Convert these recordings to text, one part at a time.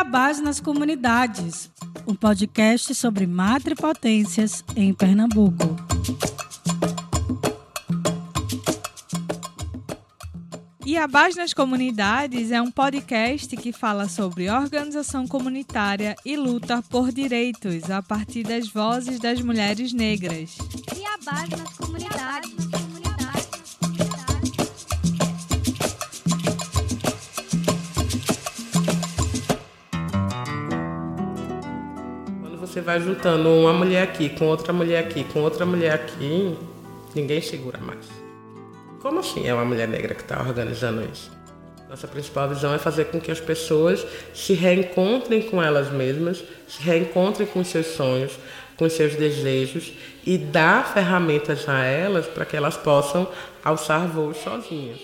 Iabás nas Comunidades, um podcast sobre matripotências em Pernambuco. Iabás nas Comunidades é um podcast que fala sobre organização comunitária e luta por direitos a partir das vozes das mulheres negras. Iabás nas Comunidades. Você vai juntando uma mulher aqui com outra mulher aqui com outra mulher aqui, ninguém segura mais. Como assim é uma mulher negra que está organizando isso? Nossa principal visão é fazer com que as pessoas se reencontrem com elas mesmas, se reencontrem com seus sonhos, com seus desejos e dar ferramentas a elas para que elas possam alçar voos sozinhas.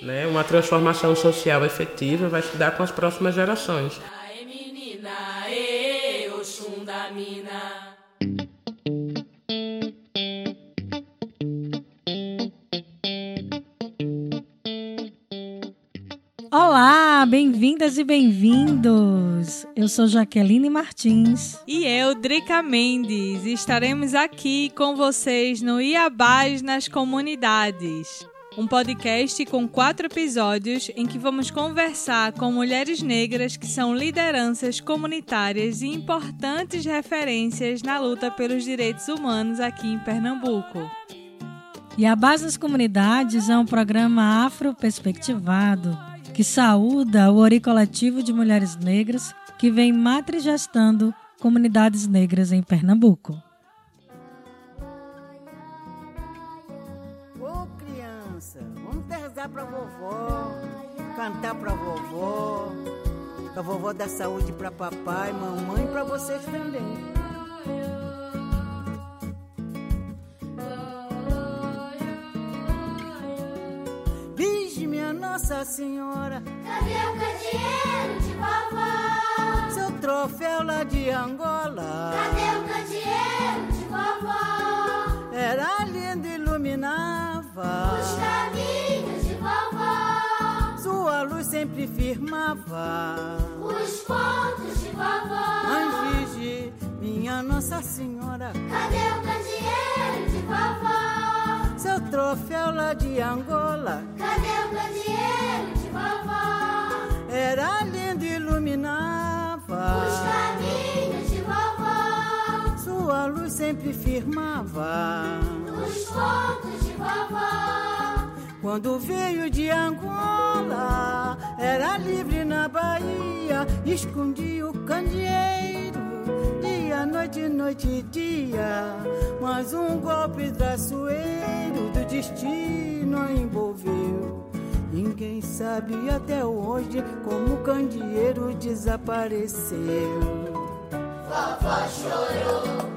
Né? Uma transformação social efetiva vai se dar com as próximas gerações. Olá, bem-vindas e bem-vindos. Eu sou Jaqueline Martins. E eu, Drica Mendes, estaremos aqui com vocês no Iabás nas Comunidades. Um podcast com quatro episódios em que vamos conversar com mulheres negras que são lideranças comunitárias e importantes referências na luta pelos direitos humanos aqui em Pernambuco. E a Base das Comunidades é um programa afro-perspectivado que saúda o Ori Coletivo de Mulheres Negras que vem matrigestando comunidades negras em Pernambuco. Rezar pra vovó, cantar pra vovó, que a vovó dá saúde pra papai, mamãe e pra vocês também. Virgem, minha Nossa Senhora, Cadê o candeeiro de vovó? seu troféu lá de Angola Cadê o candeeiro de vovó? era lindo e iluminava. Os caminhos luz sempre firmava. os pontos de vovó. Mãe Virgem, minha Nossa Senhora, Cadê o candeeiro de vovó? seu troféu lá de Angola Cadê o candeeiro de vovó? era lindo e Os iluminava. caminhos de vovó, Sua luz sempre firmava. os pontos de. Quando veio de Angola, era livre na Bahia, escondia o candeeiro, dia, noite, noite e dia. Mas um golpe traiçoeiro do destino a envolveu. Ninguém sabe até hoje como o candeeiro desapareceu. Não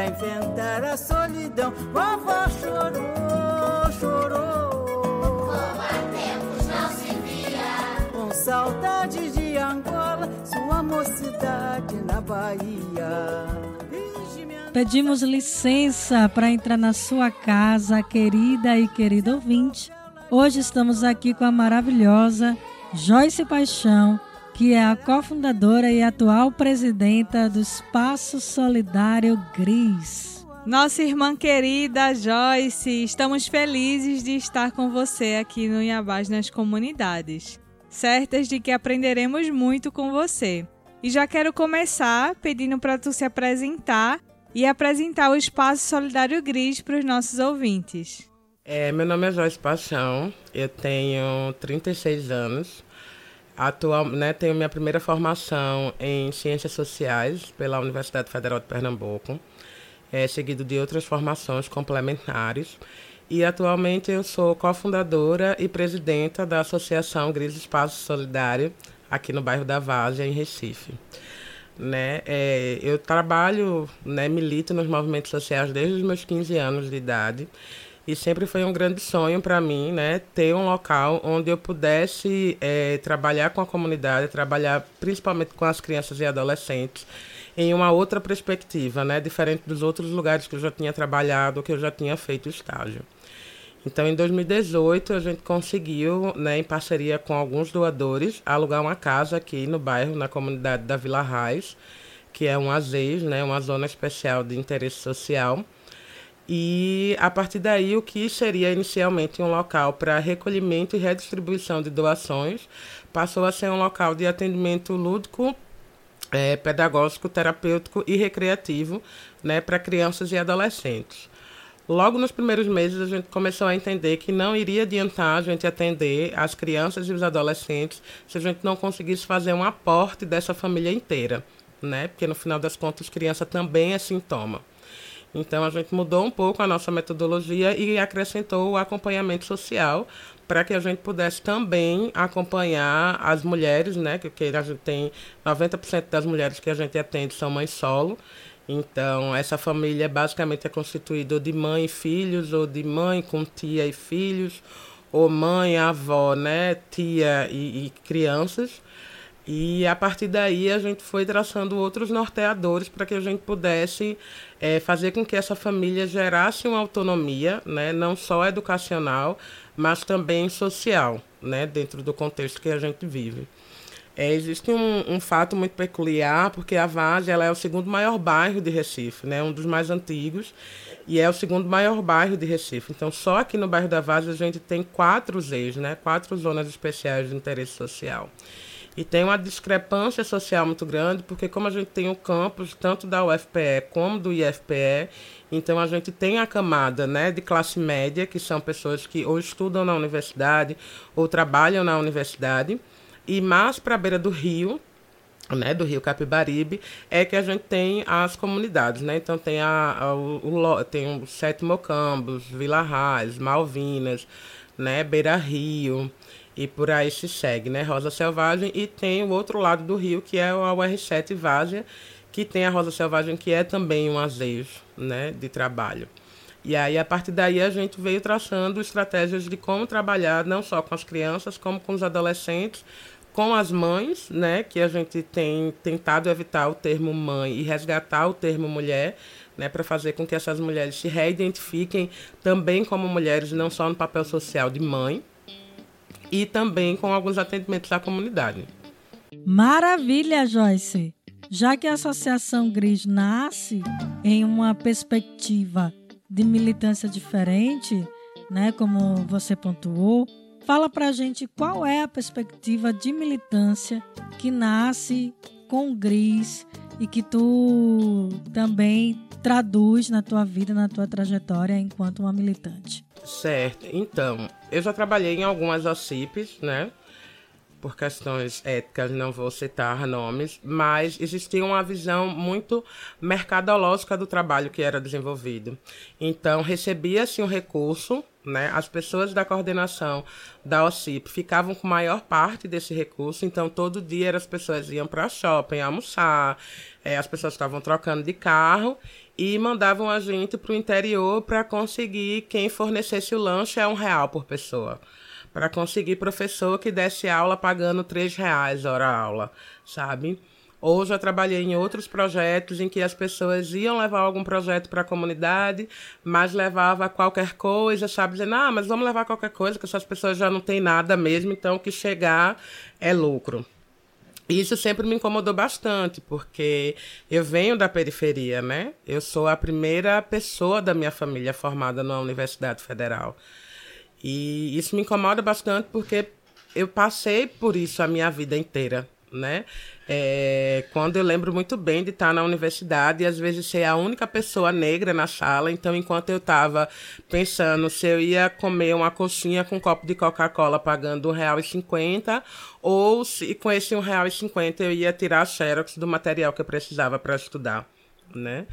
pra enfrentar a solidão. Vovó chorou, chorou. Como há tempos não se via. Com saudade de Angola, sua mocidade na Bahia. Pedimos licença para entrar na sua casa, querida e querido ouvinte. Hoje estamos aqui com a maravilhosa Joyce Paixão, que é a cofundadora e atual presidenta do Espaço Solidário Gris. Nossa irmã querida Joyce, estamos felizes de estar com você aqui no Iabás nas Comunidades, certas de que aprenderemos muito com você. E já quero começar pedindo para tu se apresentar e apresentar o Espaço Solidário Gris para os nossos ouvintes. É, meu nome é Joyce Paixão, eu tenho 36 anos. Atual, né, tenho minha primeira formação em Ciências Sociais pela Universidade Federal de Pernambuco, é, seguido de outras formações complementares. E atualmente eu sou cofundadora e presidenta da Associação Gris Espaço Solidário, aqui no bairro da Várzea, em Recife. Né? É, eu trabalho, né, milito nos movimentos sociais desde os meus 15 anos de idade e sempre foi um grande sonho para mim, né, ter um local onde eu pudesse é, trabalhar com a comunidade, trabalhar principalmente com as crianças e adolescentes em uma outra perspectiva, né, diferente dos outros lugares que eu já tinha trabalhado, que eu já tinha feito estágio. Então, em 2018, a gente conseguiu, né, em parceria com alguns doadores, alugar uma casa aqui no bairro, na comunidade da Vila Raiz, que é um AZES, né, uma zona especial de interesse social. E a partir daí, o que seria inicialmente um local para recolhimento e redistribuição de doações passou a ser um local de atendimento lúdico, é, pedagógico, terapêutico e recreativo né, para crianças e adolescentes. Logo nos primeiros meses, a gente começou a entender que não iria adiantar a gente atender as crianças e os adolescentes se a gente não conseguisse fazer um aporte dessa família inteira, né? Porque no final das contas, criança também é sintoma. Então a gente mudou um pouco a nossa metodologia e acrescentou o acompanhamento social para que a gente pudesse também acompanhar as mulheres, né? Que a gente tem 90% das mulheres que a gente atende são mães solo. Então, essa família basicamente é constituída de mãe e filhos, ou de mãe com tia e filhos, ou mãe, avó, né, tia e, e crianças. E a partir daí a gente foi traçando outros norteadores para que a gente pudesse é, fazer com que essa família gerasse uma autonomia, né, não só educacional, mas também social, né, dentro do contexto que a gente vive. É, existe um, um, fato muito peculiar, porque a Vaz ela é o segundo maior bairro de Recife, né? um dos mais antigos, e é o segundo maior bairro de Recife. Então, só aqui no bairro da Vaz a gente tem quatro ZEs, né? quatro zonas especiais de interesse social. E tem uma discrepância social muito grande, porque como a gente tem o campus tanto da UFPE como do IFPE, então a gente tem a camada né, de classe média, que são pessoas que ou estudam na universidade ou trabalham na universidade, e mais para a beira do rio, né, do rio Capibaribe, é que a gente tem as comunidades, né? Então tem a, a o, o, tem o Sete Mocambos, Vila Raiz, Malvinas, né, Beira Rio e por aí se segue, né? Rosa Selvagem e tem o outro lado do rio que é a UR7 Várzea, que tem a Rosa Selvagem que é também um azeio, né, de trabalho. E aí, a partir daí, a gente veio traçando estratégias de como trabalhar não só com as crianças, como com os adolescentes, com as mães, né, que a gente tem tentado evitar o termo mãe e resgatar o termo mulher, né, para fazer com que essas mulheres se reidentifiquem também como mulheres, não só no papel social de mãe, e também com alguns atendimentos à comunidade. Maravilha, Joyce! Já que a Associação Gris nasce em uma perspectiva de militância diferente, né, como você pontuou, Fala pra gente qual é a perspectiva de militância que nasce com o Gris e que tu também traduz na tua vida, na tua trajetória enquanto uma militante. Certo. Então, eu já trabalhei em algumas OCIPs, né? por questões éticas, não vou citar nomes, mas existia uma visão muito mercadológica do trabalho que era desenvolvido. Então, recebia-se um recurso, né? as pessoas da coordenação da OCIP ficavam com maior parte desse recurso, então todo dia as pessoas iam para shopping almoçar, é, as pessoas estavam trocando de carro e mandavam a gente para o interior para conseguir quem fornecesse o lanche é um real por pessoa para conseguir professor que desse aula pagando três reais hora aula, sabe? Ou já trabalhei em outros projetos em que as pessoas iam levar algum projeto para a comunidade, mas levava qualquer coisa, sabe? Dizendo, ah, mas vamos levar qualquer coisa, que essas pessoas já não têm nada mesmo, então o que chegar é lucro. Isso sempre me incomodou bastante, porque eu venho da periferia, né? Eu sou a primeira pessoa da minha família formada na Universidade Federal. E isso me incomoda bastante porque eu passei por isso a minha vida inteira, né? É, quando eu lembro muito bem de estar na universidade e às vezes ser a única pessoa negra na sala, então enquanto eu estava pensando se eu ia comer uma coxinha com um copo de Coca-Cola pagando R$1,50 ou se com esse R$1,50 eu ia tirar a xerox do material que eu precisava para estudar, né?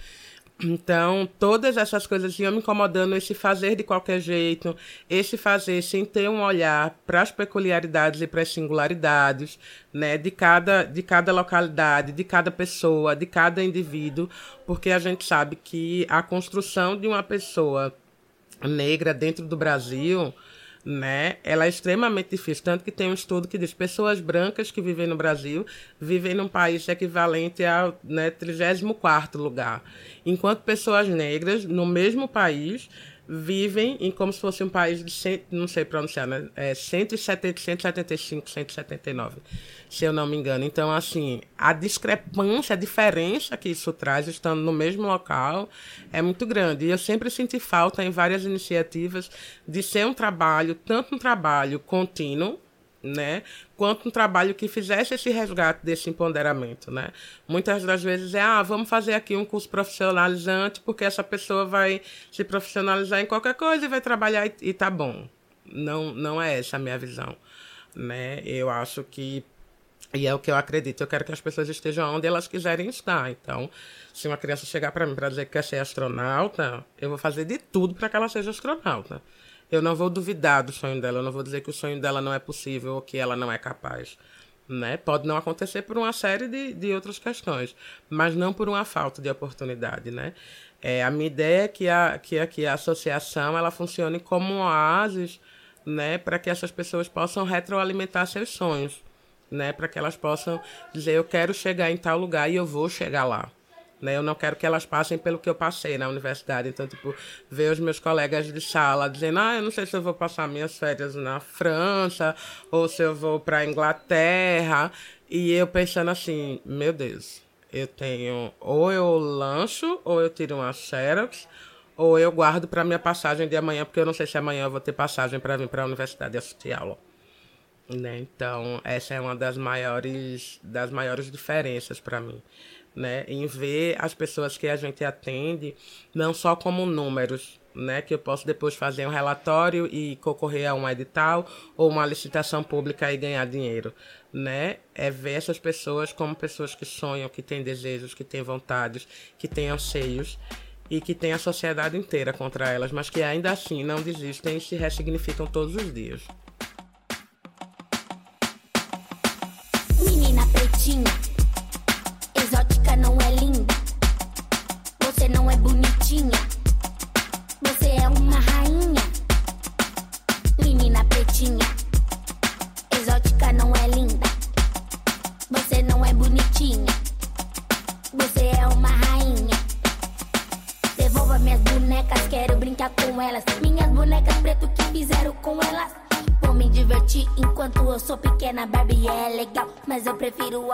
Então, todas essas coisas iam me incomodando, esse fazer de qualquer jeito, esse fazer sem ter um olhar para as peculiaridades e para as singularidades, né, de cada, de cada localidade, de cada pessoa, de cada indivíduo, porque a gente sabe que a construção de uma pessoa negra dentro do Brasil, né? Ela é extremamente difícil, tanto que tem um estudo que diz pessoas brancas que vivem no Brasil vivem num país equivalente ao né, 34º lugar, enquanto pessoas negras no mesmo país vivem em como se fosse um país de, cento, não sei pronunciar, né? É 170, 175, 179, se eu não me engano. Então, assim, a discrepância, a diferença que isso traz, estando no mesmo local, é muito grande. E eu sempre senti falta em várias iniciativas de ser um trabalho, tanto um trabalho contínuo, né? Quanto um trabalho que fizesse esse resgate desse empoderamento, né? Muitas das vezes é, ah, vamos fazer aqui um curso profissionalizante porque essa pessoa vai se profissionalizar em qualquer coisa e vai trabalhar e, e tá bom. Não, não é essa a minha visão, né? Eu acho que e é o que eu acredito. Eu quero que as pessoas estejam onde elas quiserem estar. Então, se uma criança chegar para mim para dizer que quer ser astronauta, eu vou fazer de tudo para que ela seja astronauta eu não vou duvidar do sonho dela, eu não vou dizer que o sonho dela não é possível ou que ela não é capaz. Né? Pode não acontecer por uma série de, de outras questões, mas não por uma falta de oportunidade. Né? É, a minha ideia é que a, que, a, que a associação ela funcione como um oásis né, para que essas pessoas possam retroalimentar seus sonhos, né, para que elas possam dizer eu quero chegar em tal lugar e eu vou chegar lá. Né? Eu não quero que elas passem pelo que eu passei na universidade. Então, tipo, ver os meus colegas de sala dizendo, ah, eu não sei se eu vou passar minhas férias na França ou se eu vou para Inglaterra. E eu pensando assim, meu Deus, eu tenho ou eu lancho, ou eu tiro uma Xerox, ou eu guardo para minha passagem de amanhã, porque eu não sei se amanhã eu vou ter passagem para vir para a universidade assistir aula. Né? Então, essa é uma das maiores, das maiores diferenças para mim né, em ver as pessoas que a gente atende não só como números, né, que eu posso depois fazer um relatório e concorrer a um edital ou uma licitação pública e ganhar dinheiro, né? É ver essas pessoas como pessoas que sonham, que têm desejos, que têm vontades, que têm anseios e que têm a sociedade inteira contra elas, mas que ainda assim não desistem e se ressignificam todos os dias. Menina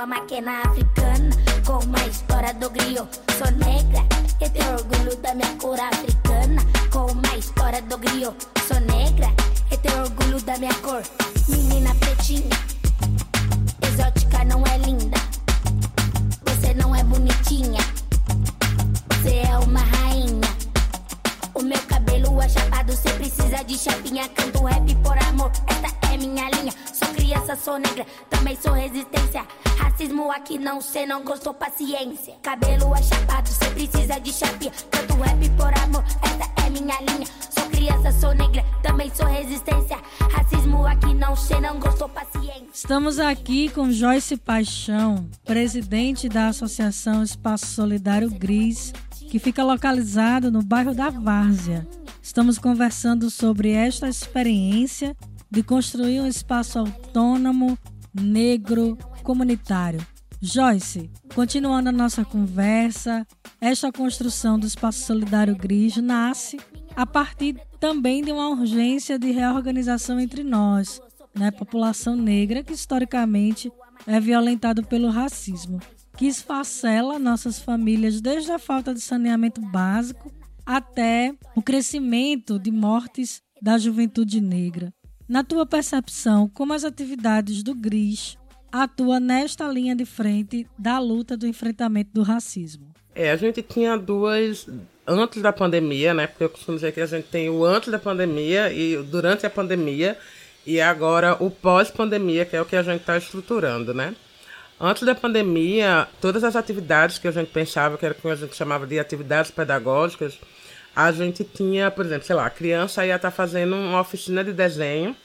forma que na África Canto rap por amor, esta é minha linha. Sou criança, sou negra, também sou resistência. Racismo aqui não, cê não gostou, paciência. Cabelo é chapado, cê precisa de chapinha. Canto rap por amor, esta é minha linha. Sou criança, sou negra, também sou resistência. Racismo aqui não, cê não gostou, paciência. Estamos aqui com Joyce Paixão, presidente da Associação Espaço Solidário Gris que fica localizado no bairro da Várzea. Estamos conversando sobre esta experiência de construir um espaço autônomo, negro, comunitário. Joyce, continuando a nossa conversa, esta construção do Espaço Solidário Gris nasce a partir também de uma urgência de reorganização entre nós, né, população negra que historicamente é violentada pelo racismo que esfacela nossas famílias desde a falta de saneamento básico até o crescimento de mortes da juventude negra. Na tua percepção, como as atividades do GRIS atuam nesta linha de frente da luta do enfrentamento do racismo? É, a gente tinha duas antes da pandemia, né? Porque eu costumo dizer que a gente tem o antes da pandemia e durante a pandemia e agora o pós-pandemia, que é o que a gente está estruturando, né? Antes da pandemia, todas as atividades que a gente pensava, que era o que a gente chamava de atividades pedagógicas, a gente tinha, por exemplo, sei lá, a criança ia estar tá fazendo uma oficina de desenho,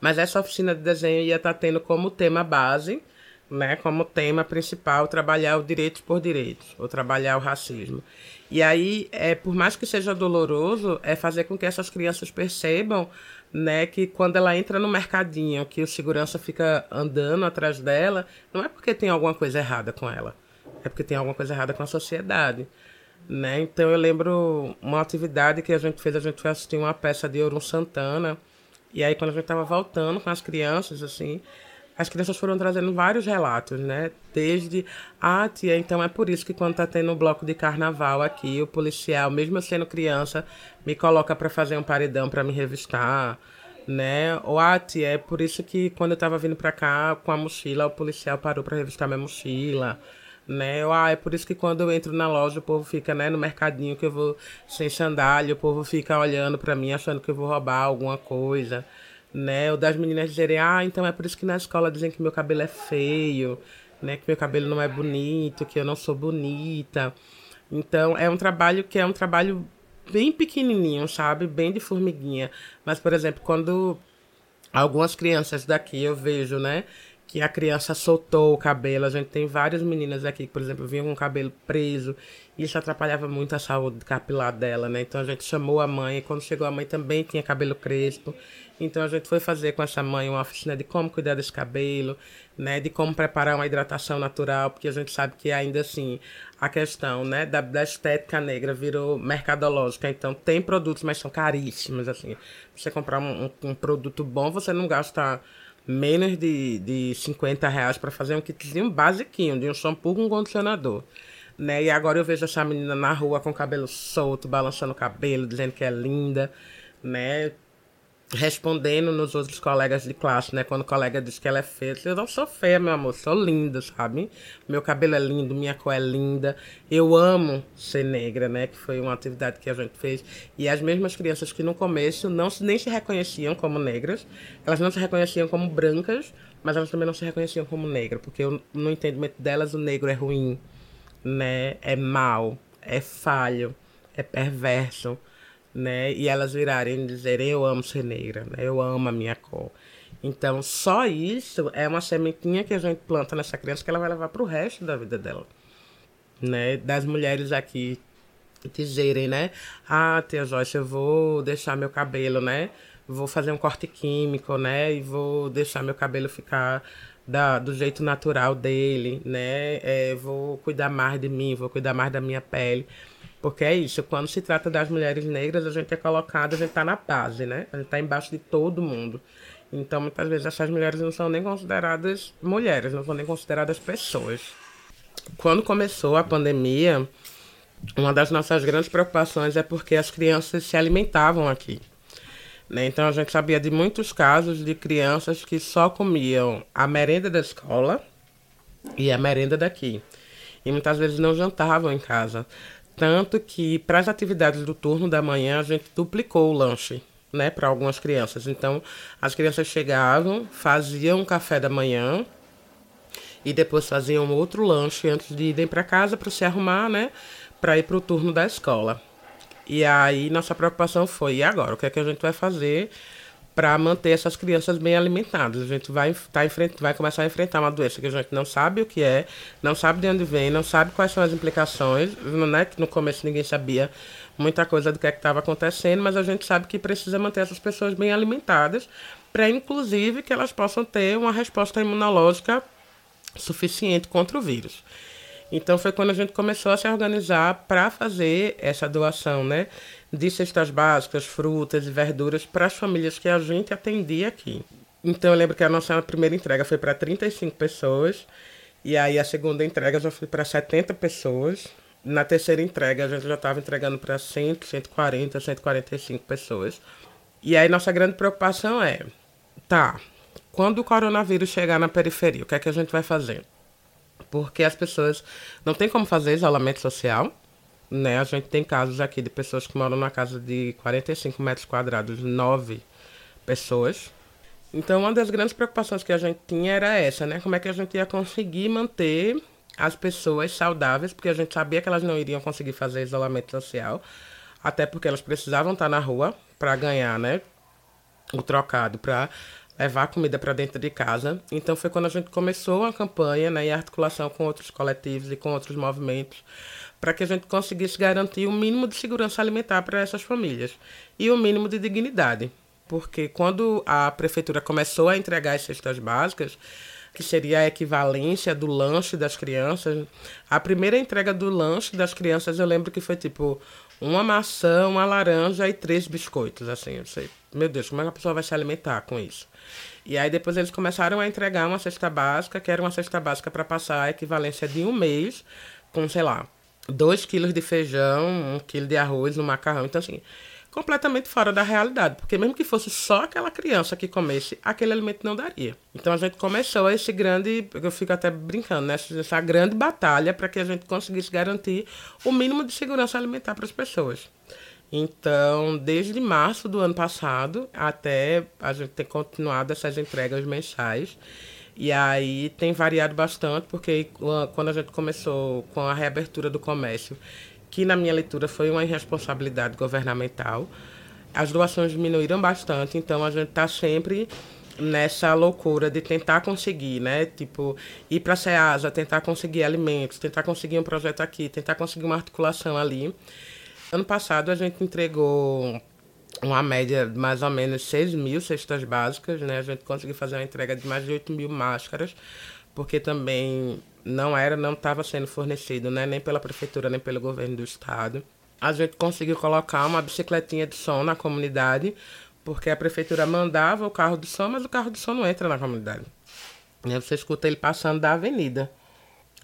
mas essa oficina de desenho ia estar tá tendo como tema base, né, como tema principal, trabalhar o direitos por direitos, ou trabalhar o racismo. E aí, é, por mais que seja doloroso, é fazer com que essas crianças percebam né, que quando ela entra no mercadinho, que o segurança fica andando atrás dela, não é porque tem alguma coisa errada com ela, é porque tem alguma coisa errada com a sociedade, Né? Então eu lembro uma atividade que a gente fez, a gente foi assistir uma peça de Orum Santana, e aí quando a gente estava voltando com as crianças, assim, as crianças foram trazendo vários relatos, né? Desde, ah, tia, então é por isso que quando tá tendo um bloco de carnaval aqui, o policial, mesmo eu sendo criança, me coloca para fazer um paredão para me revistar, né? Ou, ah, tia, é por isso que quando eu tava vindo para cá com a mochila, o policial parou para revistar minha mochila né? Eu, ah, é por isso que quando eu entro na loja, o povo fica, né, no mercadinho que eu vou sem sandália, o povo fica olhando para mim achando que eu vou roubar alguma coisa, né? Ou das meninas dizerem, ah, então é por isso que na escola dizem que meu cabelo é feio, né, que meu cabelo não é bonito, que eu não sou bonita. Então, é um trabalho que é um trabalho bem pequenininho, sabe? Bem de formiguinha. Mas, por exemplo, quando algumas crianças daqui eu vejo, né? Que a criança soltou o cabelo. A gente tem várias meninas aqui que, por exemplo, vinham com o cabelo preso. E isso atrapalhava muito a saúde capilar dela, né? Então a gente chamou a mãe. E quando chegou a mãe também tinha cabelo crespo. Então a gente foi fazer com essa mãe uma oficina de como cuidar desse cabelo, né? De como preparar uma hidratação natural. Porque a gente sabe que ainda assim a questão, né? Da, da estética negra virou mercadológica. Então tem produtos, mas são caríssimos, assim. Você comprar um, um, um produto bom, você não gasta menos de, de 50 reais para fazer um kitzinho basiquinho, de um shampoo com condicionador. Né? E agora eu vejo essa menina na rua com o cabelo solto, balançando o cabelo, dizendo que é linda, né? Respondendo nos outros colegas de classe, né? Quando o colega diz que ela é feia, eu não sou feia, meu amor, sou linda, sabe? Meu cabelo é lindo, minha cor é linda. Eu amo ser negra, né? Que foi uma atividade que a gente fez. E as mesmas crianças que no começo não nem se reconheciam como negras, elas não se reconheciam como brancas, mas elas também não se reconheciam como negras, porque no entendimento delas o negro é ruim, né? É mal, é falho, é perverso né? E elas virarem e dizerem eu amo ser negra, né? Eu amo a minha cor. Então, só isso é uma sementinha que a gente planta nessa criança que ela vai levar para o resto da vida dela, né? Das mulheres aqui dizerem, né? Ah, tia Joyce, eu vou deixar meu cabelo, né? Vou fazer um corte químico, né? E vou deixar meu cabelo ficar da, do jeito natural dele, né? É, vou cuidar mais de mim, vou cuidar mais da minha pele. Porque é isso, quando se trata das mulheres negras, a gente é colocado, a gente está na base, né? A gente está embaixo de todo mundo. Então, muitas vezes, essas mulheres não são nem consideradas mulheres, não são nem consideradas pessoas. Quando começou a pandemia, uma das nossas grandes preocupações é porque as crianças se alimentavam aqui. Né? Então, a gente sabia de muitos casos de crianças que só comiam a merenda da escola e a merenda daqui. E muitas vezes não jantavam em casa. Tanto que, para as atividades do turno da manhã, a gente duplicou o lanche, né, para algumas crianças. Então, as crianças chegavam, faziam um café da manhã e depois faziam outro lanche antes de irem para casa para se arrumar, né, para ir para o turno da escola. E aí, nossa preocupação foi: e agora? O que é que a gente vai fazer? Para manter essas crianças bem alimentadas. A gente vai, tá vai começar a enfrentar uma doença que a gente não sabe o que é, não sabe de onde vem, não sabe quais são as implicações, né? que no começo ninguém sabia muita coisa do que é estava acontecendo, mas a gente sabe que precisa manter essas pessoas bem alimentadas, para inclusive que elas possam ter uma resposta imunológica suficiente contra o vírus. Então foi quando a gente começou a se organizar para fazer essa doação, né? De cestas básicas, frutas e verduras para as famílias que a gente atendia aqui. Então eu lembro que a nossa primeira entrega foi para 35 pessoas e aí a segunda entrega já foi para 70 pessoas. Na terceira entrega a gente já estava entregando para 100, 140, 145 pessoas. E aí nossa grande preocupação é, tá, quando o coronavírus chegar na periferia, o que é que a gente vai fazer? Porque as pessoas não têm como fazer isolamento social, né? A gente tem casos aqui de pessoas que moram na casa de 45 metros quadrados, nove pessoas. Então, uma das grandes preocupações que a gente tinha era essa, né? Como é que a gente ia conseguir manter as pessoas saudáveis, porque a gente sabia que elas não iriam conseguir fazer isolamento social, até porque elas precisavam estar na rua para ganhar, né? O trocado para levar comida para dentro de casa. Então foi quando a gente começou a campanha, né, em articulação com outros coletivos e com outros movimentos, para que a gente conseguisse garantir o mínimo de segurança alimentar para essas famílias e o mínimo de dignidade. Porque quando a prefeitura começou a entregar as cestas básicas, que seria a equivalência do lanche das crianças. A primeira entrega do lanche das crianças eu lembro que foi tipo uma maçã, uma laranja e três biscoitos, assim. Eu sei, meu Deus, como é que a pessoa vai se alimentar com isso? E aí depois eles começaram a entregar uma cesta básica, que era uma cesta básica para passar a equivalência de um mês, com, sei lá, dois quilos de feijão, um quilo de arroz, um macarrão. Então, assim, completamente fora da realidade, porque mesmo que fosse só aquela criança que comesse, aquele alimento não daria. Então a gente começou esse grande, eu fico até brincando, né? essa grande batalha para que a gente conseguisse garantir o mínimo de segurança alimentar para as pessoas. Então, desde março do ano passado até a gente tem continuado essas entregas mensais. E aí tem variado bastante, porque quando a gente começou com a reabertura do comércio, que na minha leitura foi uma irresponsabilidade governamental. As doações diminuíram bastante, então a gente está sempre nessa loucura de tentar conseguir, né? Tipo, ir para a SEASA, tentar conseguir alimentos, tentar conseguir um projeto aqui, tentar conseguir uma articulação ali. Ano passado a gente entregou uma média de mais ou menos 6 mil cestas básicas, né? A gente conseguiu fazer uma entrega de mais de 8 mil máscaras, porque também não era, não estava sendo fornecido, né, nem pela prefeitura, nem pelo governo do estado. A gente conseguiu colocar uma bicicletinha de som na comunidade, porque a prefeitura mandava o carro de som, mas o carro de som não entra na comunidade. Aí você escuta ele passando da avenida.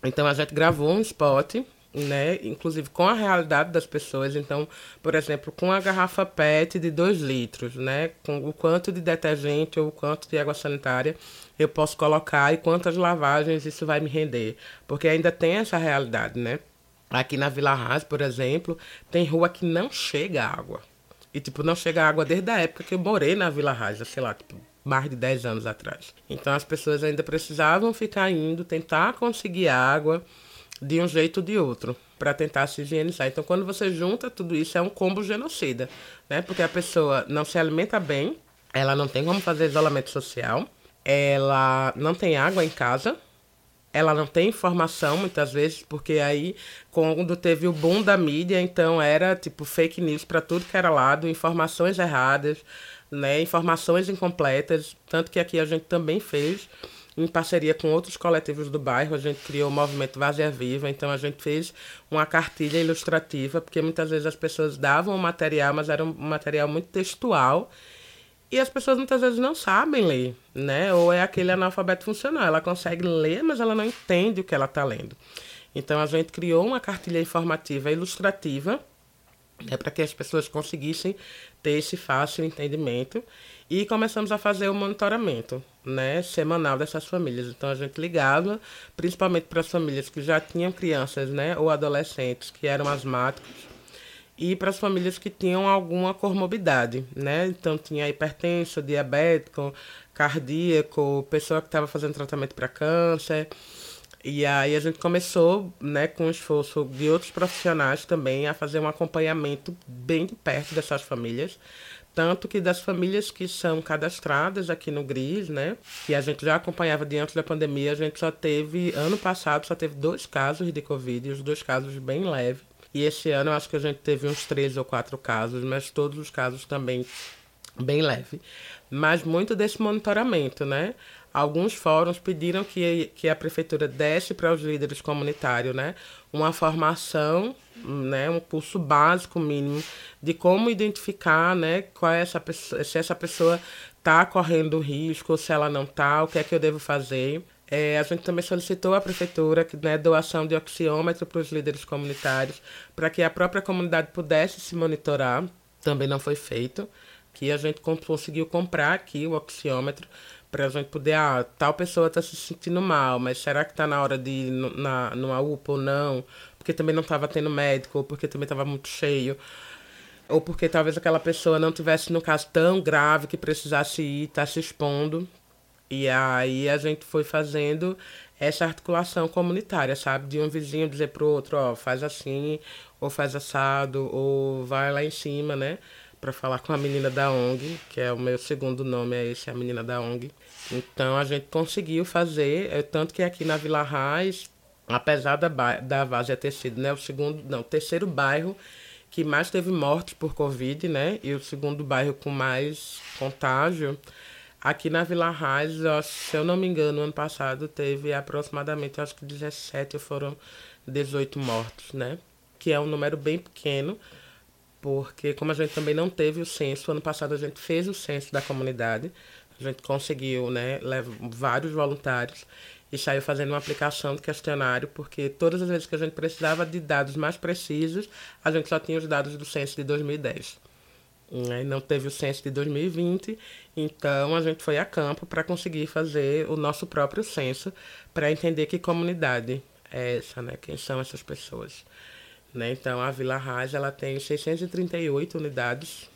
Então a gente gravou um spot, né, inclusive com a realidade das pessoas. Então, por exemplo, com a garrafa PET de 2 litros, né, com o quanto de detergente ou o quanto de água sanitária eu posso colocar e quantas lavagens isso vai me render. Porque ainda tem essa realidade, né? Aqui na Vila Raz, por exemplo, tem rua que não chega água. E, tipo, não chega água desde a época que eu morei na Vila Raz, sei lá, tipo, mais de 10 anos atrás. Então, as pessoas ainda precisavam ficar indo, tentar conseguir água de um jeito ou de outro, para tentar se higienizar. Então, quando você junta tudo isso, é um combo genocida, né? Porque a pessoa não se alimenta bem, ela não tem como fazer isolamento social, ela não tem água em casa, ela não tem informação muitas vezes, porque aí quando teve o boom da mídia, então era tipo fake news para tudo que era lado, informações erradas, né, informações incompletas, tanto que aqui a gente também fez em parceria com outros coletivos do bairro, a gente criou o movimento Vazia Viva, então a gente fez uma cartilha ilustrativa, porque muitas vezes as pessoas davam o material, mas era um material muito textual, e as pessoas muitas vezes não sabem ler, né? Ou é aquele analfabeto funcional. Ela consegue ler, mas ela não entende o que ela está lendo. Então a gente criou uma cartilha informativa ilustrativa né, para que as pessoas conseguissem ter esse fácil entendimento. E começamos a fazer o monitoramento né, semanal dessas famílias. Então a gente ligava, principalmente para as famílias que já tinham crianças né, ou adolescentes que eram asmáticos e para as famílias que tinham alguma comorbidade, né? Então tinha hipertenso, diabético, cardíaco, pessoa que estava fazendo tratamento para câncer. E aí a gente começou, né, com o esforço de outros profissionais também, a fazer um acompanhamento bem de perto dessas famílias. Tanto que das famílias que são cadastradas aqui no GRIS, né, que a gente já acompanhava diante da pandemia, a gente só teve, ano passado, só teve dois casos de Covid, os dois casos bem leves. E esse ano eu acho que a gente teve uns três ou quatro casos, mas todos os casos também bem leve. Mas muito desse monitoramento, né? Alguns fóruns pediram que, que a prefeitura desse para os líderes comunitários, né? Uma formação, né? Um curso básico mínimo de como identificar, né? Qual é essa pessoa, se essa pessoa está correndo risco, se ela não está, o que é que eu devo fazer é, a gente também solicitou à prefeitura né, doação de oxiômetro para os líderes comunitários, para que a própria comunidade pudesse se monitorar. Também não foi feito. Que a gente conseguiu comprar aqui o oxiômetro para a gente poder, ah, tal pessoa está se sentindo mal, mas será que está na hora de ir na, numa UPA ou não? Porque também não estava tendo médico, ou porque também estava muito cheio ou porque talvez aquela pessoa não tivesse no caso tão grave que precisasse ir, tá se expondo. E aí a gente foi fazendo essa articulação comunitária, sabe? De um vizinho dizer pro outro, ó, faz assim, ou faz assado, ou vai lá em cima, né? Para falar com a menina da ONG, que é o meu segundo nome, é esse, a menina da ONG. Então a gente conseguiu fazer, é, tanto que aqui na Vila Raiz, apesar da, da Várzea ter sido né, o segundo, não, terceiro bairro que mais teve mortes por Covid, né? E o segundo bairro com mais contágio, Aqui na Vila Raiz, se eu não me engano, ano passado teve aproximadamente, acho que 17 foram 18 mortos, né? Que é um número bem pequeno, porque como a gente também não teve o censo, ano passado a gente fez o censo da comunidade, a gente conseguiu, né, vários voluntários e saiu fazendo uma aplicação de questionário, porque todas as vezes que a gente precisava de dados mais precisos, a gente só tinha os dados do censo de 2010. Né? Não teve o censo de 2020, então a gente foi a campo para conseguir fazer o nosso próprio censo, para entender que comunidade é essa, né? quem são essas pessoas. Né? Então a Vila Raiz ela tem 638 unidades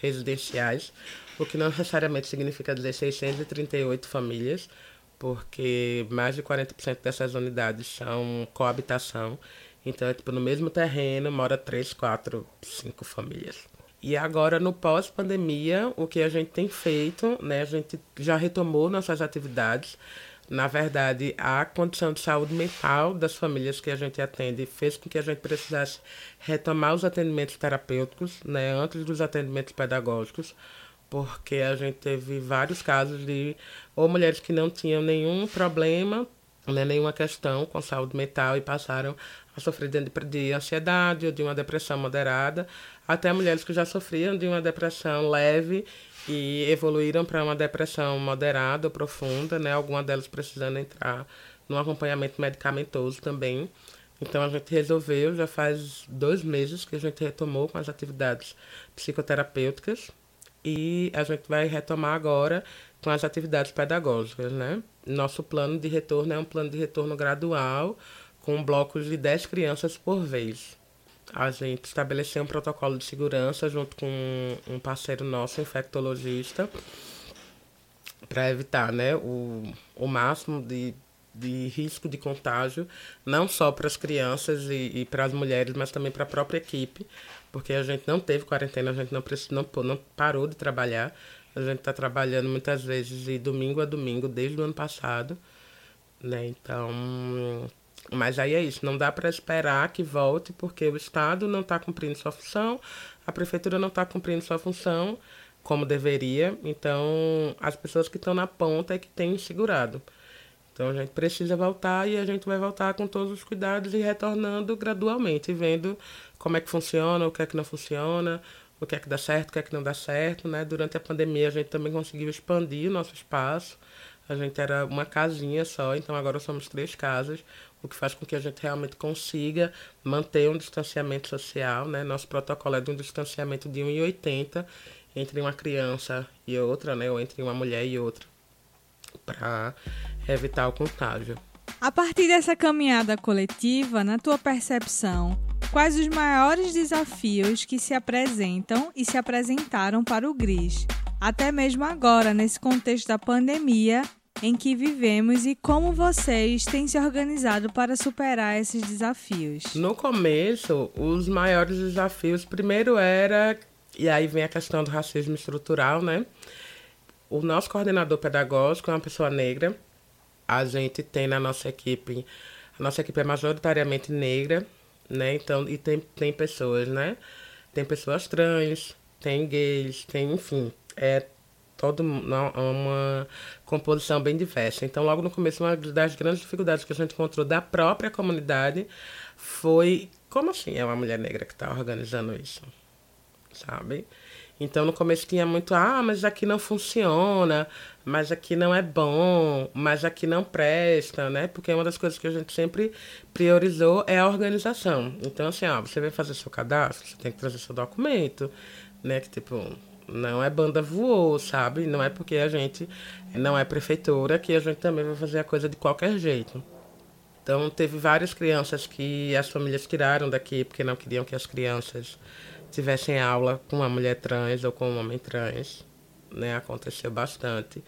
residenciais, o que não necessariamente significa dizer 638 famílias, porque mais de 40% dessas unidades são coabitação. Então, é, tipo, no mesmo terreno mora três, quatro, cinco famílias. E agora, no pós-pandemia, o que a gente tem feito, né? A gente já retomou nossas atividades. Na verdade, a condição de saúde mental das famílias que a gente atende fez com que a gente precisasse retomar os atendimentos terapêuticos, né? Antes dos atendimentos pedagógicos porque a gente teve vários casos de ou mulheres que não tinham nenhum problema, né, nenhuma questão com saúde mental e passaram a sofrer de, de ansiedade ou de uma depressão moderada, até mulheres que já sofriam de uma depressão leve e evoluíram para uma depressão moderada ou profunda, né, algumas delas precisando entrar no acompanhamento medicamentoso também. Então a gente resolveu, já faz dois meses que a gente retomou com as atividades psicoterapêuticas e a gente vai retomar agora com as atividades pedagógicas, né? Nosso plano de retorno é um plano de retorno gradual, com blocos de 10 crianças por vez. A gente estabeleceu um protocolo de segurança junto com um parceiro nosso, infectologista, para evitar né, o, o máximo de, de risco de contágio, não só para as crianças e, e para as mulheres, mas também para a própria equipe, porque a gente não teve quarentena, a gente não, precisou, não, não parou de trabalhar. A gente está trabalhando muitas vezes de domingo a domingo desde o ano passado, né? Então, mas aí é isso, não dá para esperar que volte porque o Estado não está cumprindo sua função, a prefeitura não está cumprindo sua função como deveria, então as pessoas que estão na ponta é que têm segurado. Então a gente precisa voltar e a gente vai voltar com todos os cuidados e retornando gradualmente, vendo como é que funciona, o que é que não funciona, o que é que dá certo, o que é que não dá certo, né? Durante a pandemia a gente também conseguiu expandir o nosso espaço. A gente era uma casinha só, então agora somos três casas, o que faz com que a gente realmente consiga manter um distanciamento social, né? Nosso protocolo é de um distanciamento de 1,80 entre uma criança e outra, né? Ou entre uma mulher e outra, para evitar o contágio. A partir dessa caminhada coletiva, na tua percepção, quais os maiores desafios que se apresentam e se apresentaram para o GRIS, até mesmo agora, nesse contexto da pandemia em que vivemos e como vocês têm se organizado para superar esses desafios? No começo, os maiores desafios, primeiro era, e aí vem a questão do racismo estrutural, né? O nosso coordenador pedagógico é uma pessoa negra. A gente tem na nossa equipe, a nossa equipe é majoritariamente negra, né? Então, e tem, tem pessoas, né? Tem pessoas trans, tem gays, tem, enfim, é toda uma composição bem diversa. Então, logo no começo, uma das grandes dificuldades que a gente encontrou da própria comunidade foi como assim é uma mulher negra que está organizando isso, sabe? Então, no começo tinha muito, ah, mas aqui não funciona, mas aqui não é bom, mas aqui não presta, né? Porque uma das coisas que a gente sempre priorizou é a organização. Então, assim, ó, você vai fazer seu cadastro, você tem que trazer seu documento, né? Que, tipo, não é banda voou, sabe? Não é porque a gente não é prefeitura que a gente também vai fazer a coisa de qualquer jeito. Então, teve várias crianças que as famílias tiraram daqui porque não queriam que as crianças tivessem aula com uma mulher trans ou com um homem trans, né? Aconteceu bastante.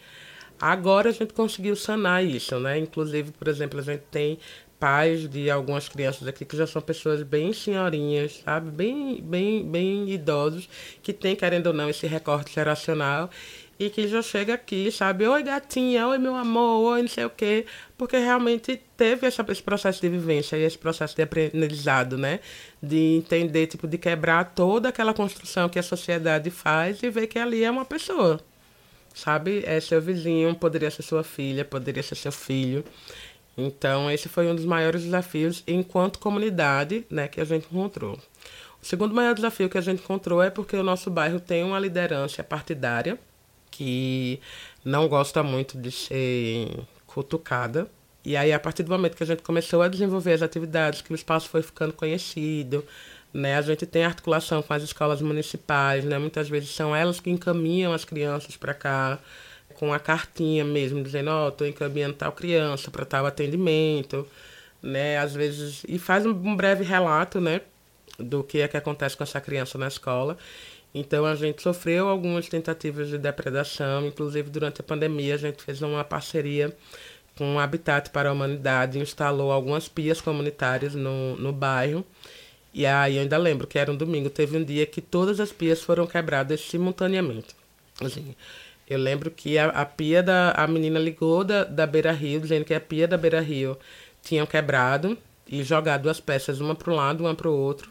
Agora a gente conseguiu sanar isso, né? Inclusive, por exemplo, a gente tem pais de algumas crianças aqui que já são pessoas bem senhorinhas, sabe? Bem, bem, bem idosos, que têm, querendo ou não, esse recorte geracional e que já chega aqui, sabe? Oi, gatinha, oi, meu amor, oi, não sei o quê. Porque realmente teve essa, esse processo de vivência e esse processo de aprendizado, né? De entender, tipo, de quebrar toda aquela construção que a sociedade faz e ver que ali é uma pessoa. sabe? É seu vizinho, poderia ser sua filha, poderia ser seu filho. Então, esse foi um dos maiores desafios enquanto comunidade né, que a gente encontrou. O segundo maior desafio que a gente encontrou é porque o nosso bairro tem uma liderança partidária que não gosta muito de ser cutucada. E aí, a partir do momento que a gente começou a desenvolver as atividades, que o espaço foi ficando conhecido, né, a gente tem articulação com as escolas municipais, né, muitas vezes são elas que encaminham as crianças para cá, com a cartinha mesmo, dizendo, ó, oh, estou encaminhando tal criança para tal atendimento, né, às vezes, e faz um breve relato, né, do que é que acontece com essa criança na escola. Então a gente sofreu algumas tentativas de depredação, inclusive durante a pandemia a gente fez uma parceria com o Habitat para a Humanidade, instalou algumas pias comunitárias no, no bairro. E aí eu ainda lembro que era um domingo, teve um dia que todas as pias foram quebradas simultaneamente. Assim, eu lembro que a, a pia da a menina ligou da, da Beira Rio, dizendo que a pia da Beira Rio tinham quebrado e jogado as peças uma para um lado, uma para o outro.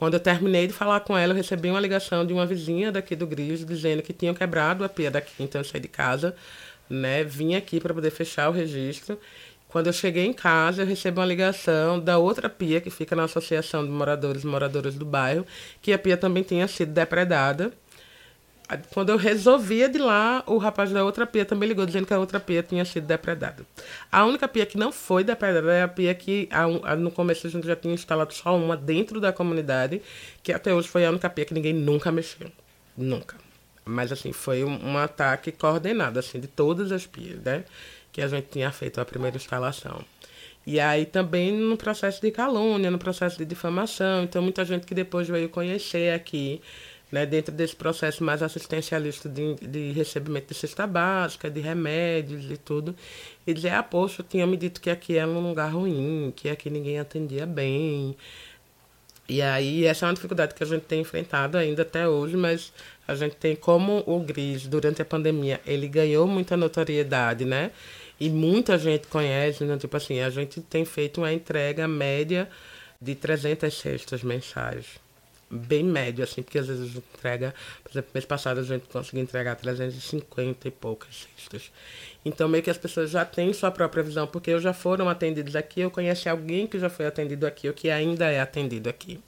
Quando eu terminei de falar com ela, eu recebi uma ligação de uma vizinha daqui do Gris dizendo que tinham quebrado a pia daqui. Então eu saí de casa, né, vim aqui para poder fechar o registro. Quando eu cheguei em casa, eu recebi uma ligação da outra pia que fica na Associação de Moradores e Moradoras do Bairro, que a pia também tinha sido depredada quando eu resolvia de lá, o rapaz da outra pia também ligou dizendo que a outra pia tinha sido depredada. A única pia que não foi depredada é a pia que a, a, no começo a gente já tinha instalado só uma dentro da comunidade, que até hoje foi a única pia que ninguém nunca mexeu. Nunca. Mas assim, foi um, um ataque coordenado, assim, de todas as pias, né? Que a gente tinha feito a primeira instalação. E aí também no processo de calúnia, no processo de difamação. Então, muita gente que depois veio conhecer aqui né, dentro desse processo mais assistencialista de, de recebimento de cesta básica, de remédios e tudo, e dizer, ah, poxa, tinha me dito que aqui era um lugar ruim, que aqui ninguém atendia bem. E aí, essa é uma dificuldade que a gente tem enfrentado ainda até hoje, mas a gente tem como o GRIS, durante a pandemia, ele ganhou muita notoriedade, né? E muita gente conhece, né? tipo assim, a gente tem feito uma entrega média de 300 cestas mensais bem médio, assim, porque às vezes entrega, por exemplo, mês passado a gente conseguiu entregar 350 e poucas cestas. Então, meio que as pessoas já têm sua própria visão, porque eu já foram atendidos aqui, eu conheci alguém que já foi atendido aqui, ou que ainda é atendido aqui.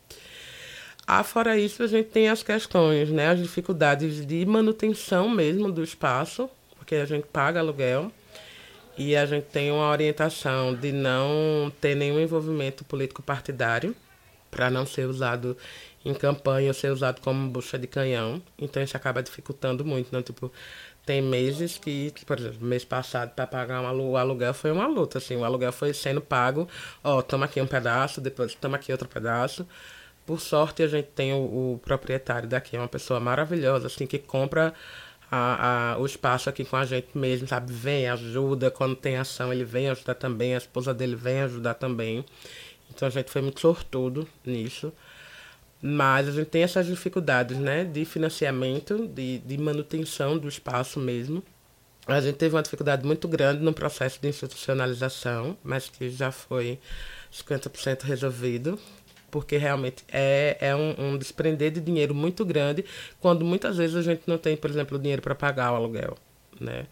Ah, fora isso, a gente tem as questões, né, as dificuldades de manutenção mesmo do espaço, porque a gente paga aluguel, e a gente tem uma orientação de não ter nenhum envolvimento político partidário, para não ser usado em campanha ser usado como bucha de canhão. Então isso acaba dificultando muito, né? Tipo, tem meses que, por exemplo, mês passado, para pagar um o aluguel foi uma luta, assim. O aluguel foi sendo pago, ó, toma aqui um pedaço, depois toma aqui outro pedaço. Por sorte, a gente tem o, o proprietário daqui, é uma pessoa maravilhosa, assim, que compra a, a, o espaço aqui com a gente mesmo, sabe? Vem, ajuda, quando tem ação ele vem ajudar também, a esposa dele vem ajudar também. Então a gente foi muito sortudo nisso. Mas a gente tem essas dificuldades, né, de financiamento, de, de manutenção do espaço mesmo. A gente teve uma dificuldade muito grande no processo de institucionalização, mas que já foi 50% resolvido, porque realmente é, é um, um, desprender de dinheiro muito grande, quando muitas vezes a gente não tem, por exemplo, dinheiro para pagar o aluguel, né?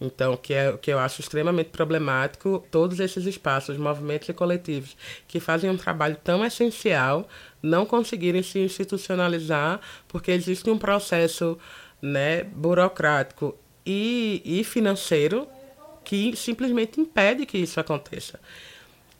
Então, que é que eu acho extremamente problemático, todos esses espaços, movimentos e coletivos que fazem um trabalho tão essencial não conseguirem se institucionalizar, porque existe um processo né, burocrático e, e financeiro que simplesmente impede que isso aconteça.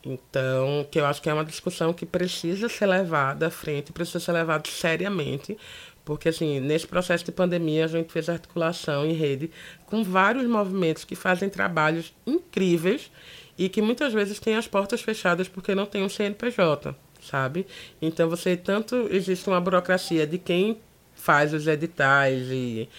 Então, que eu acho que é uma discussão que precisa ser levada à frente, precisa ser levada seriamente, porque, assim, nesse processo de pandemia, a gente fez articulação em rede com vários movimentos que fazem trabalhos incríveis e que muitas vezes têm as portas fechadas porque não tem um CNPJ, sabe? Então, você tanto existe uma burocracia de quem faz os editais e,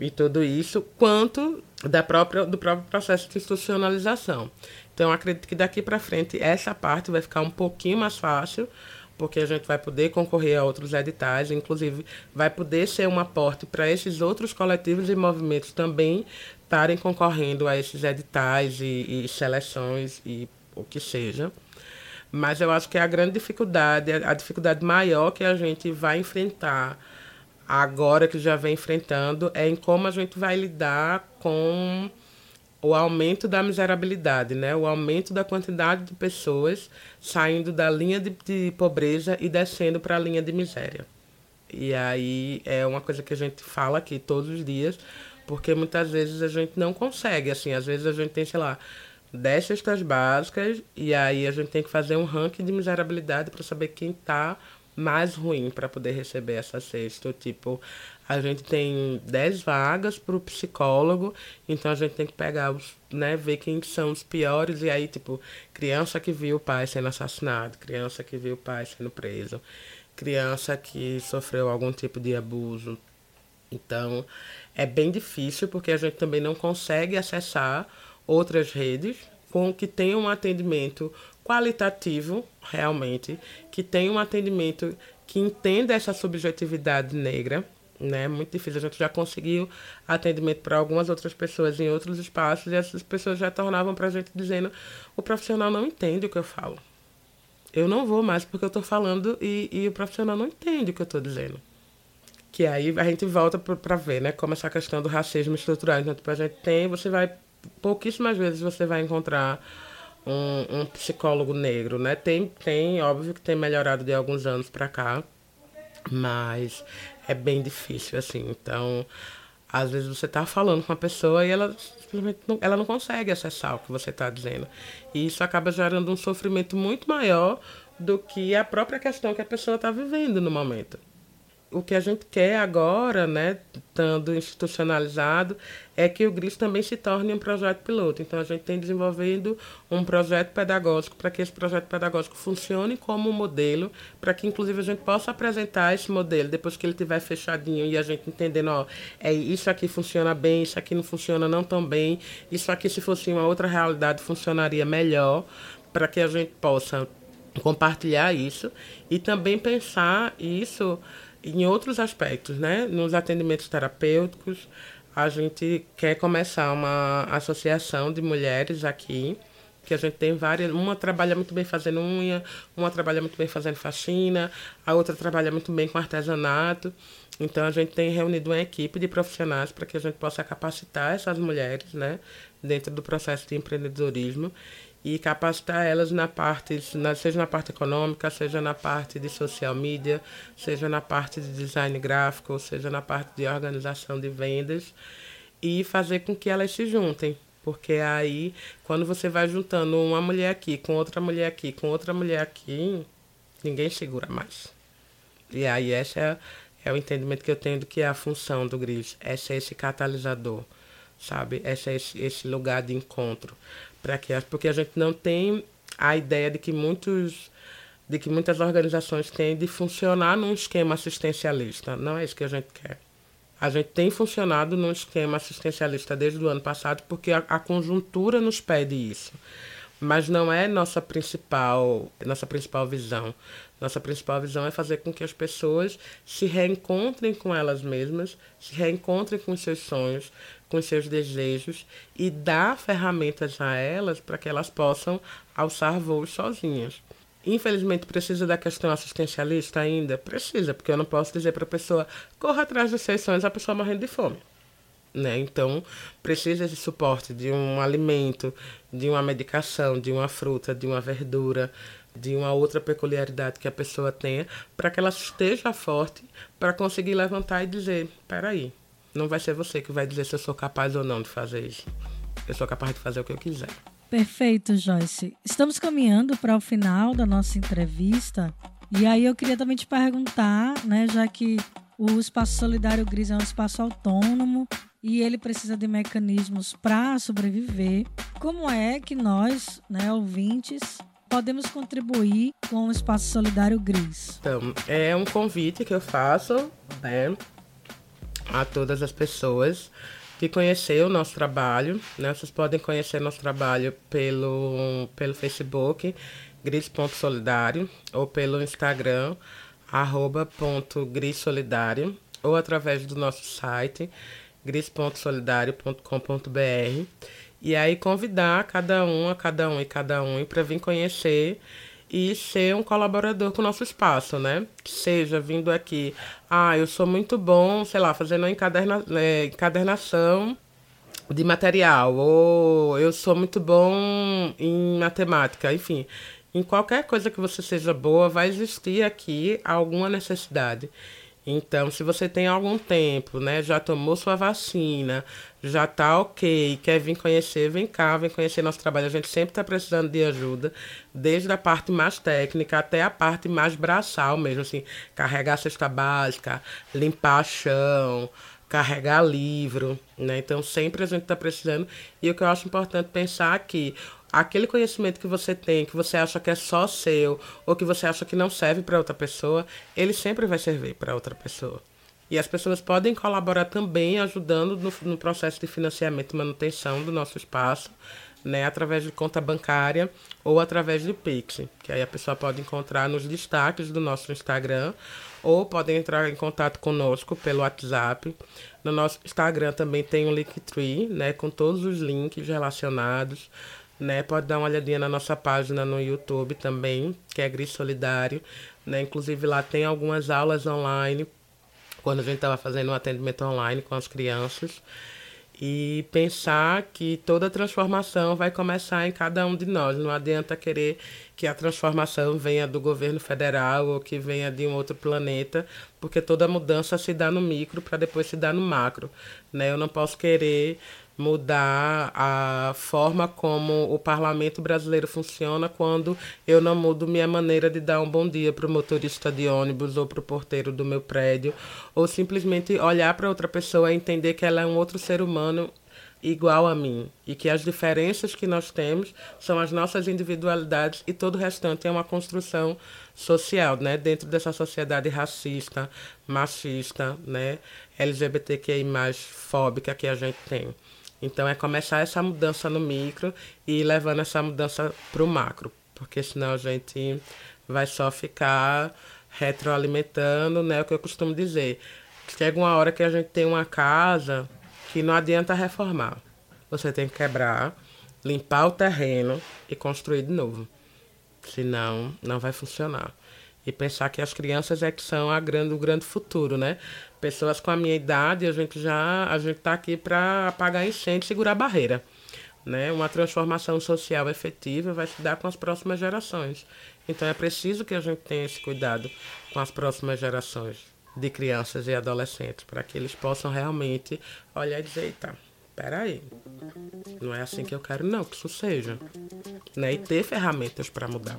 e tudo isso, quanto da própria, do próprio processo de institucionalização. Então, acredito que daqui para frente essa parte vai ficar um pouquinho mais fácil, porque a gente vai poder concorrer a outros editais, inclusive vai poder ser um aporte para esses outros coletivos e movimentos também estarem concorrendo a esses editais e, e seleções e o que seja. Mas eu acho que a grande dificuldade, a dificuldade maior que a gente vai enfrentar agora que já vem enfrentando é em como a gente vai lidar com o aumento da miserabilidade, né? O aumento da quantidade de pessoas saindo da linha de, de pobreza e descendo para a linha de miséria. E aí é uma coisa que a gente fala aqui todos os dias, porque muitas vezes a gente não consegue, assim, às vezes a gente tem, sei lá, 10 cestas básicas e aí a gente tem que fazer um ranking de miserabilidade para saber quem está mais ruim para poder receber essa cesta. Tipo, a gente tem 10 vagas para o psicólogo, então a gente tem que pegar os, né, ver quem são os piores, e aí, tipo, criança que viu o pai sendo assassinado, criança que viu o pai sendo preso, criança que sofreu algum tipo de abuso. Então, é bem difícil porque a gente também não consegue acessar outras redes com que tenham um atendimento qualitativo, realmente, que tenha um atendimento que entenda essa subjetividade negra, né? Muito difícil. A gente já conseguiu atendimento para algumas outras pessoas em outros espaços e essas pessoas já tornavam para a gente dizendo: o profissional não entende o que eu falo. Eu não vou mais porque eu estou falando e, e o profissional não entende o que eu estou dizendo. Que aí a gente volta para ver, né? Como essa questão do racismo estrutural. Então, tipo, a gente tem, você vai. Pouquíssimas vezes você vai encontrar um, um psicólogo negro, né? Tem, tem, óbvio que tem melhorado de alguns anos para cá, mas é bem difícil, assim. Então, às vezes você está falando com uma pessoa e ela simplesmente não, ela não consegue acessar o que você está dizendo. E isso acaba gerando um sofrimento muito maior do que a própria questão que a pessoa está vivendo no momento o que a gente quer agora, né, estando institucionalizado, é que o GRIS também se torne um projeto piloto. Então, a gente tem desenvolvendo um projeto pedagógico para que esse projeto pedagógico funcione como um modelo, para que, inclusive, a gente possa apresentar esse modelo depois que ele estiver fechadinho e a gente entendendo, ó, é, isso aqui funciona bem, isso aqui não funciona não tão bem, isso aqui, se fosse uma outra realidade, funcionaria melhor, para que a gente possa compartilhar isso e também pensar isso em outros aspectos, né? Nos atendimentos terapêuticos, a gente quer começar uma associação de mulheres aqui, que a gente tem várias. Uma trabalha muito bem fazendo unha, uma trabalha muito bem fazendo faxina, a outra trabalha muito bem com artesanato. Então a gente tem reunido uma equipe de profissionais para que a gente possa capacitar essas mulheres, né, dentro do processo de empreendedorismo e capacitar elas na parte, seja na parte econômica, seja na parte de social media, seja na parte de design gráfico, seja na parte de organização de vendas e fazer com que elas se juntem. Porque aí, quando você vai juntando uma mulher aqui com outra mulher aqui, com outra mulher aqui, ninguém segura mais. E aí, esse é, é o entendimento que eu tenho do que é a função do GRIS. Esse é esse catalisador, sabe? Esse é esse, esse lugar de encontro para que porque a gente não tem a ideia de que muitos de que muitas organizações têm de funcionar num esquema assistencialista. Não é isso que a gente quer. A gente tem funcionado num esquema assistencialista desde o ano passado porque a, a conjuntura nos pede isso. Mas não é nossa principal, nossa principal visão. Nossa principal visão é fazer com que as pessoas se reencontrem com elas mesmas, se reencontrem com seus sonhos, com seus desejos e dar ferramentas a elas para que elas possam alçar voos sozinhas. Infelizmente, precisa da questão assistencialista ainda? Precisa, porque eu não posso dizer para a pessoa, corra atrás dos seus sonhos, a pessoa morrendo de fome. Né? Então, precisa esse suporte de um alimento, de uma medicação, de uma fruta, de uma verdura, de uma outra peculiaridade que a pessoa tenha, para que ela esteja forte para conseguir levantar e dizer: peraí, não vai ser você que vai dizer se eu sou capaz ou não de fazer isso. Eu sou capaz de fazer o que eu quiser. Perfeito, Joyce. Estamos caminhando para o final da nossa entrevista. E aí eu queria também te perguntar, né, já que o Espaço Solidário Gris é um espaço autônomo e ele precisa de mecanismos para sobreviver, como é que nós, né, ouvintes, podemos contribuir com o Espaço Solidário Gris? Então, é um convite que eu faço, né, a todas as pessoas de conhecer o nosso trabalho. Né? Vocês podem conhecer nosso trabalho pelo, pelo Facebook, gris.solidário, ou pelo Instagram, arroba ponto grissolidário, ou através do nosso site, gris.solidário.com.br. E aí convidar cada um, a cada um e cada um para vir conhecer e ser um colaborador com o nosso espaço, né? Seja vindo aqui, ah, eu sou muito bom, sei lá, fazendo encaderna, é, encadernação de material, ou eu sou muito bom em matemática, enfim. Em qualquer coisa que você seja boa, vai existir aqui alguma necessidade. Então, se você tem algum tempo, né, já tomou sua vacina, já tá ok, quer vir conhecer, vem cá, vem conhecer nosso trabalho. A gente sempre está precisando de ajuda, desde a parte mais técnica até a parte mais braçal mesmo, assim, carregar a cesta básica, limpar chão, carregar livro, né? Então, sempre a gente está precisando. E o que eu acho importante pensar aqui, aquele conhecimento que você tem, que você acha que é só seu, ou que você acha que não serve para outra pessoa, ele sempre vai servir para outra pessoa. E as pessoas podem colaborar também ajudando no, no, processo de financiamento e manutenção do nosso espaço, né, através de conta bancária ou através de Pix, que aí a pessoa pode encontrar nos destaques do nosso Instagram ou pode entrar em contato conosco pelo WhatsApp. No nosso Instagram também tem um Linktree, né, com todos os links relacionados né? Pode dar uma olhadinha na nossa página no YouTube também, que é Gris Solidário, né? Inclusive lá tem algumas aulas online, quando a gente estava fazendo um atendimento online com as crianças. E pensar que toda transformação vai começar em cada um de nós. Não adianta querer que a transformação venha do governo federal ou que venha de um outro planeta, porque toda mudança se dá no micro para depois se dar no macro. Né? Eu não posso querer mudar a forma como o parlamento brasileiro funciona quando eu não mudo minha maneira de dar um bom dia para o motorista de ônibus ou para o porteiro do meu prédio, ou simplesmente olhar para outra pessoa e entender que ela é um outro ser humano igual a mim e que as diferenças que nós temos são as nossas individualidades e todo o restante é uma construção social, né, dentro dessa sociedade racista, machista, né, LGBTQI mais fóbica que a gente tem. Então é começar essa mudança no micro e ir levando essa mudança para o macro, porque senão a gente vai só ficar retroalimentando, né? O que eu costumo dizer. Chega uma hora que a gente tem uma casa que não adianta reformar. Você tem que quebrar, limpar o terreno e construir de novo. Senão, não vai funcionar. E pensar que as crianças é que são a grande, o grande futuro, né? pessoas com a minha idade, a gente já a gente está aqui para apagar incêndio e segurar barreira. Né? Uma transformação social efetiva vai se dar com as próximas gerações. Então é preciso que a gente tenha esse cuidado com as próximas gerações de crianças e adolescentes, para que eles possam realmente olhar e dizer, eita, peraí, não é assim que eu quero não que isso seja. Né? E ter ferramentas para mudar.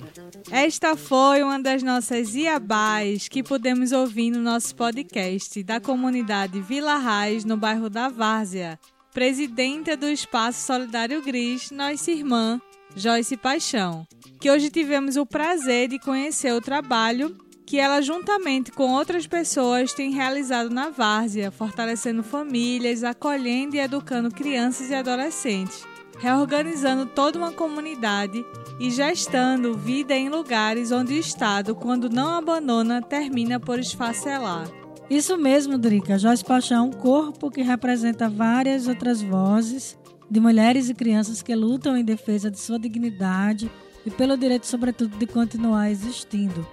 Esta foi uma das nossas iabás que pudemos ouvir no nosso podcast da comunidade Vila Raiz, no bairro da Várzea. Presidenta do Espaço Solidário Gris, nossa irmã, Joyce Paixão, que hoje tivemos o prazer de conhecer o trabalho que ela, juntamente com outras pessoas, tem realizado na Várzea, fortalecendo famílias, acolhendo e educando crianças e adolescentes, reorganizando toda uma comunidade e gestando vida em lugares onde o Estado, quando não abandona, termina por esfacelar. Isso mesmo, Drica. Joyce Paixão é um corpo que representa várias outras vozes de mulheres e crianças que lutam em defesa de sua dignidade e pelo direito, sobretudo, de continuar existindo.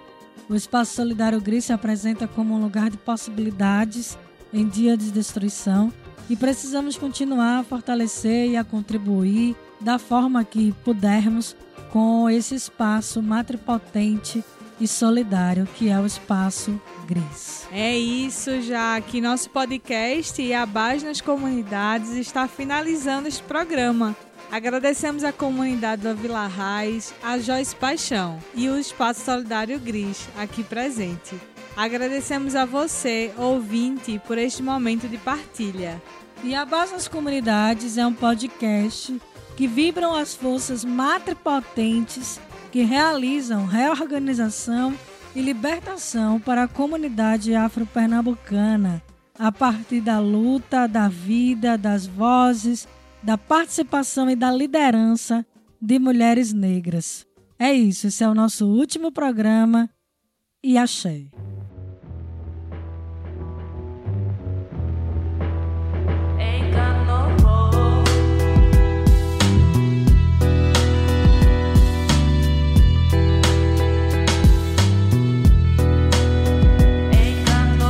O Espaço Solidário Gris se apresenta como um lugar de possibilidades em dia de destruição e precisamos continuar a fortalecer e a contribuir da forma que pudermos com esse espaço matripotente e solidário que é o Espaço Gris. É isso, já que nosso podcast e a base nas comunidades está finalizando este programa. Agradecemos a comunidade da Vila Raiz, a Joyce Paixão e o Espaço Solidário Gris aqui presente. Agradecemos a você, ouvinte, por este momento de partilha. E a Base nas Comunidades é um podcast que vibram as forças matripotentes que realizam reorganização e libertação para a comunidade afro-pernambucana a partir da luta, da vida, das vozes da participação e da liderança de mulheres negras. É isso, esse é o nosso último programa e achei.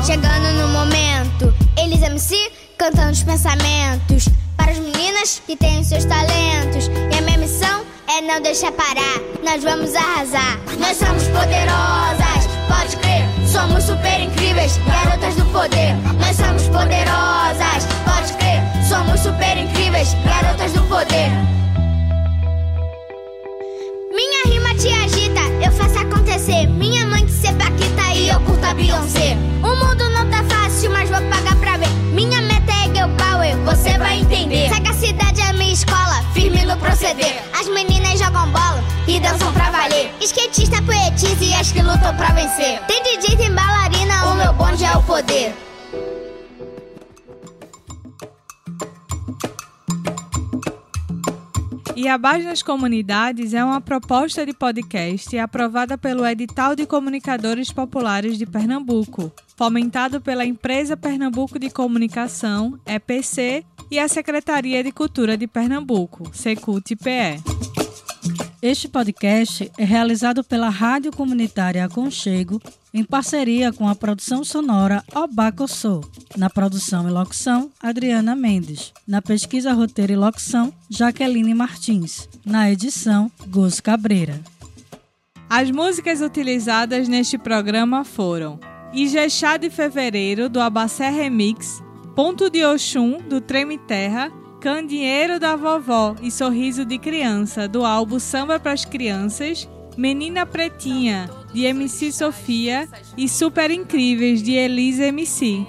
Chegando no momento, eles MC cantando os pensamentos para as meninas que têm seus talentos. E a minha missão é não deixar parar. Nós vamos arrasar. Nós somos poderosas, pode crer. Somos super incríveis, garotas do poder. Nós somos poderosas, pode crer. Somos super incríveis, garotas do poder. Minha rima te agita, eu faço acontecer. Minha mãe que se paquita e eu curto a Beyoncé. E dançam pra valer. Skatista poetiza e as que lutam pra vencer. Tem DJ, tem bailarina, o meu bonde é o poder. Iabás nas Comunidades é uma proposta de podcast aprovada pelo Edital de Comunicadores Populares de Pernambuco, fomentado pela Empresa Pernambuco de Comunicação, EPC, e a Secretaria de Cultura de Pernambuco, Secult-PE. Este podcast é realizado pela Rádio Comunitária Aconchego, em parceria com a produção sonora Obacossô. Na produção e locução, Adriana Mendes. Na pesquisa, roteiro e locução, Jaqueline Martins. Na edição, Gus Cabreira. As músicas utilizadas neste programa foram Ijexá de Fevereiro, do Abacé Remix, Ponto de Oxum, do Treme Terra, Candinheiro da Vovó e Sorriso de Criança, do álbum Samba para as Crianças, Menina Pretinha, de MC Sofia e Super Incríveis, de Elisa MC.